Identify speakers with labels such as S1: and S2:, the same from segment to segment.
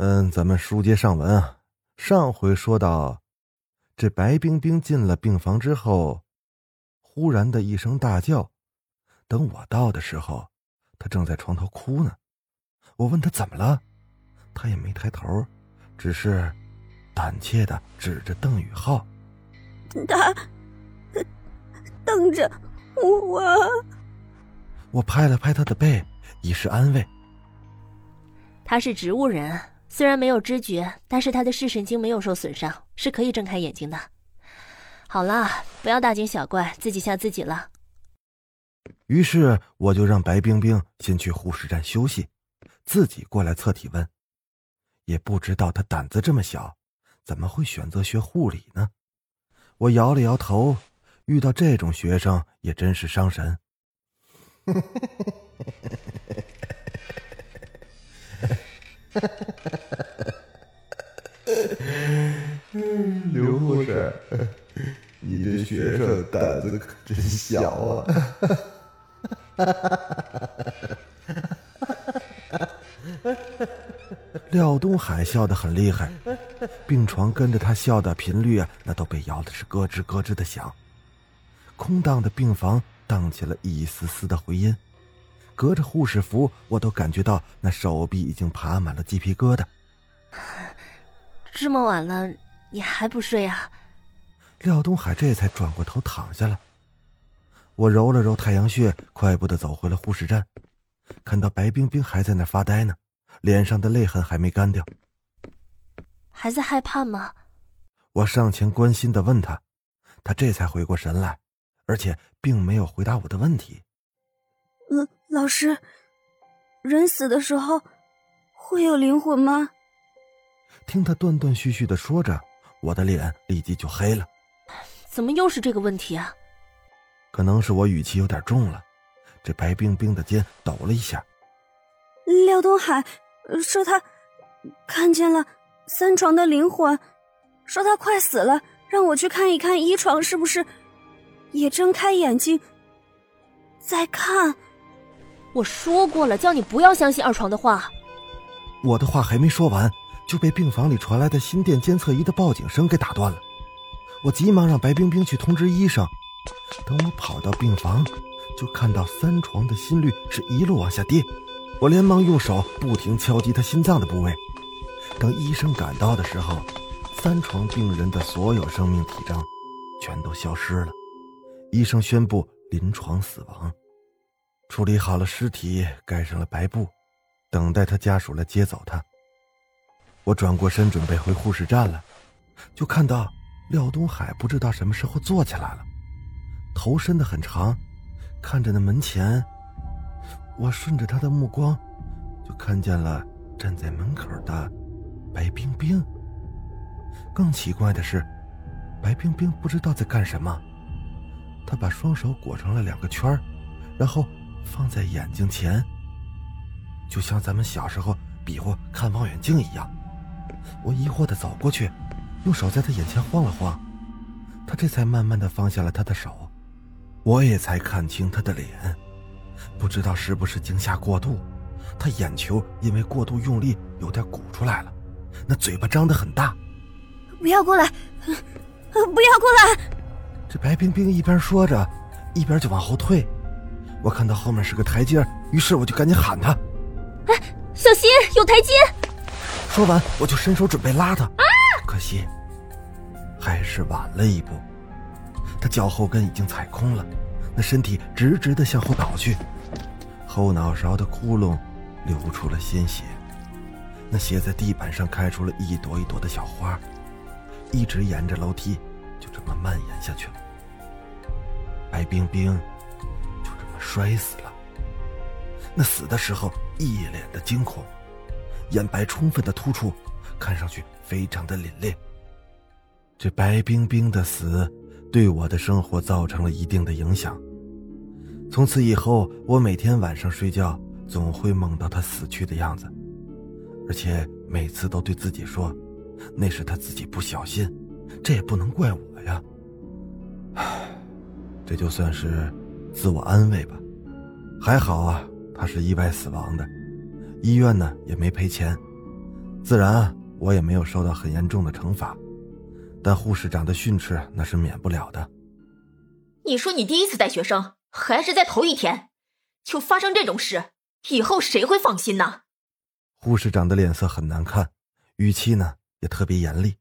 S1: 嗯，咱们书接上文啊，上回说到，这白冰冰进了病房之后，忽然的一声大叫。等我到的时候，她正在床头哭呢。我问她怎么了，她也没抬头，只是胆怯的指着邓宇浩。
S2: 他瞪着我。
S1: 我拍了拍他的背，以示安慰。
S3: 他是植物人，虽然没有知觉，但是他的视神经没有受损伤，是可以睁开眼睛的。好了，不要大惊小怪，自己吓自己了。
S1: 于是我就让白冰冰先去护士站休息，自己过来测体温。也不知道他胆子这么小，怎么会选择学护理呢？我摇了摇头，遇到这种学生也真是伤神。
S4: 刘护士，你这学生胆子可真小啊！
S1: 廖东海笑得很厉害，病床跟着他笑的频率啊，那都被摇的是咯吱咯吱的响。空荡的病房荡起了一丝丝的回音，隔着护士服，我都感觉到那手臂已经爬满了鸡皮疙瘩。
S3: 这么晚了，你还不睡啊？
S1: 廖东海这才转过头躺下了。我揉了揉太阳穴，快步的走回了护士站，看到白冰冰还在那发呆呢，脸上的泪痕还没干掉。
S3: 还在害怕吗？
S1: 我上前关心的问他，他这才回过神来，而且并没有回答我的问题。
S2: 老老师，人死的时候会有灵魂吗？
S1: 听他断断续续的说着，我的脸立即就黑了。
S3: 怎么又是这个问题啊？
S1: 可能是我语气有点重了，这白冰冰的肩抖了一下。
S2: 廖东海说他看见了三床的灵魂，说他快死了，让我去看一看一床是不是也睁开眼睛在看。
S3: 我说过了，叫你不要相信二床的话。
S1: 我的话还没说完，就被病房里传来的心电监测仪的报警声给打断了。我急忙让白冰冰去通知医生。等我跑到病房，就看到三床的心率是一路往下跌。我连忙用手不停敲击他心脏的部位。等医生赶到的时候，三床病人的所有生命体征全都消失了。医生宣布临床死亡。处理好了尸体，盖上了白布，等待他家属来接走他。我转过身准备回护士站了，就看到廖东海不知道什么时候坐起来了。头伸得很长，看着那门前。我顺着他的目光，就看见了站在门口的白冰冰。更奇怪的是，白冰冰不知道在干什么。她把双手裹成了两个圈然后放在眼睛前，就像咱们小时候比划看望远镜一样。我疑惑的走过去，用手在他眼前晃了晃，他这才慢慢的放下了他的手。我也才看清他的脸，不知道是不是惊吓过度，他眼球因为过度用力有点鼓出来了，那嘴巴张得很大。
S2: 不要过来，不要过来！
S1: 这白冰冰一边说着，一边就往后退。我看到后面是个台阶，于是我就赶紧喊他：“
S3: 哎，小心有台阶！”
S1: 说完，我就伸手准备拉他，啊！可惜还是晚了一步。他脚后跟已经踩空了，那身体直直的向后倒去，后脑勺的窟窿流出了鲜血，那血在地板上开出了一朵一朵的小花，一直沿着楼梯就这么蔓延下去了。白冰冰摔死了。那死的时候一脸的惊恐，眼白充分的突出，看上去非常的凛冽。这白冰冰的死，对我的生活造成了一定的影响。从此以后，我每天晚上睡觉总会梦到她死去的样子，而且每次都对自己说，那是她自己不小心，这也不能怪我呀。唉，这就算是自我安慰吧。还好啊，他是意外死亡的，医院呢也没赔钱，自然我也没有受到很严重的惩罚。但护士长的训斥那是免不了的。
S5: 你说你第一次带学生，还是在头一天，就发生这种事，以后谁会放心呢？
S1: 护士长的脸色很难看，语气呢也特别严厉。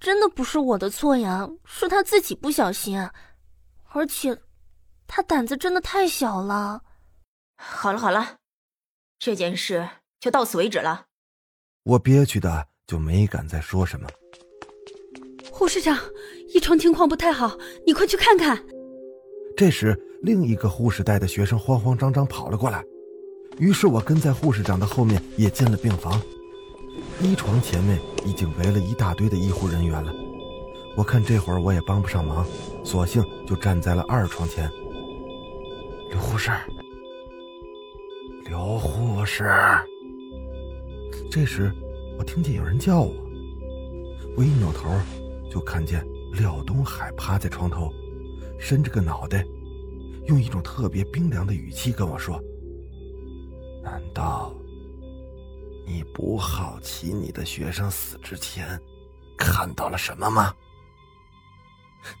S3: 真的不是我的错呀，是他自己不小心，而且，他胆子真的太小了。
S5: 好了好了，这件事就到此为止了。
S1: 我憋屈的就没敢再说什么。
S2: 护士长，一床情况不太好，你快去看看。
S1: 这时，另一个护士带的学生慌慌张张跑了过来，于是我跟在护士长的后面也进了病房。一床前面已经围了一大堆的医护人员了。我看这会儿我也帮不上忙，索性就站在了二床前。刘护士，刘护士。这时，我听见有人叫我，我一扭头。就看见廖东海趴在床头，伸着个脑袋，用一种特别冰凉的语气跟我说：“难道你不好奇你的学生死之前看到了什么吗？”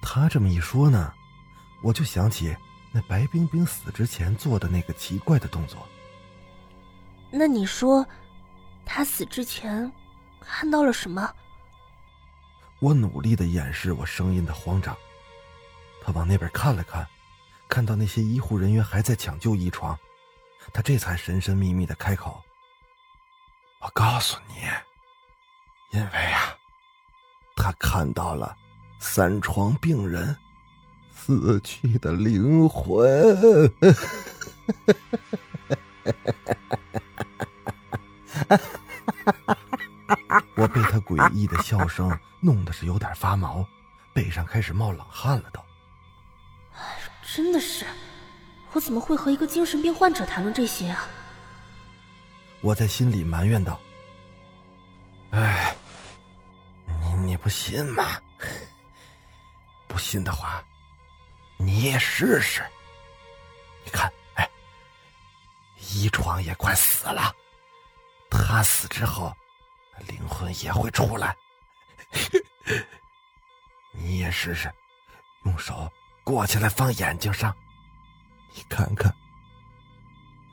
S1: 他这么一说呢，我就想起那白冰冰死之前做的那个奇怪的动作。
S3: 那你说，他死之前看到了什么？
S1: 我努力的掩饰我声音的慌张。他往那边看了看，看到那些医护人员还在抢救一床，他这才神神秘秘的开口：“我告诉你，因为啊，他看到了三床病人死去的灵魂。”我被他诡异的笑声弄得是有点发毛，背上开始冒冷汗了。都，
S3: 真的是，我怎么会和一个精神病患者谈论这些啊？
S1: 我在心里埋怨道：“哎，你你不信吗？不信的话，你也试试。你看，哎，一床也快死了，他死之后。”灵魂也会出来，你也试试，用手过起来放眼睛上，你看看，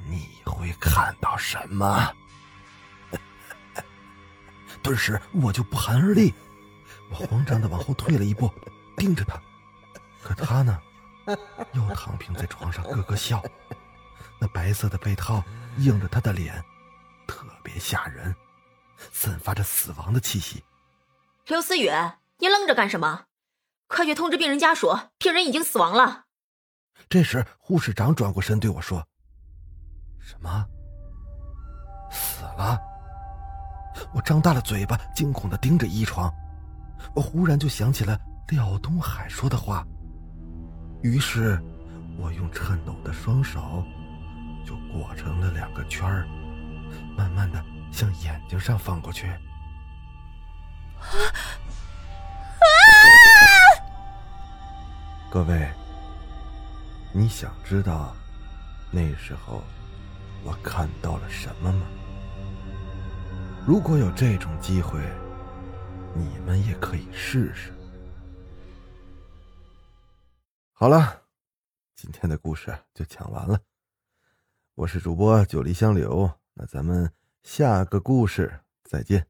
S1: 你会看到什么？顿时我就不寒而栗，我慌张的往后退了一步，盯着他，可他呢，又躺平在床上咯咯笑，那白色的被套映着他的脸，特别吓人。散发着死亡的气息。
S5: 刘思雨，你愣着干什么？快去通知病人家属，病人已经死亡了。
S1: 这时，护士长转过身对我说：“什么？死了？”我张大了嘴巴，惊恐的盯着一床。我忽然就想起了廖东海说的话，于是，我用颤抖的双手就裹成了两个圈儿，慢慢的。向眼睛上放过去。各位，你想知道那时候我看到了什么吗？如果有这种机会，你们也可以试试。好了，今天的故事就讲完了。我是主播九黎香柳，那咱们。下个故事，再见。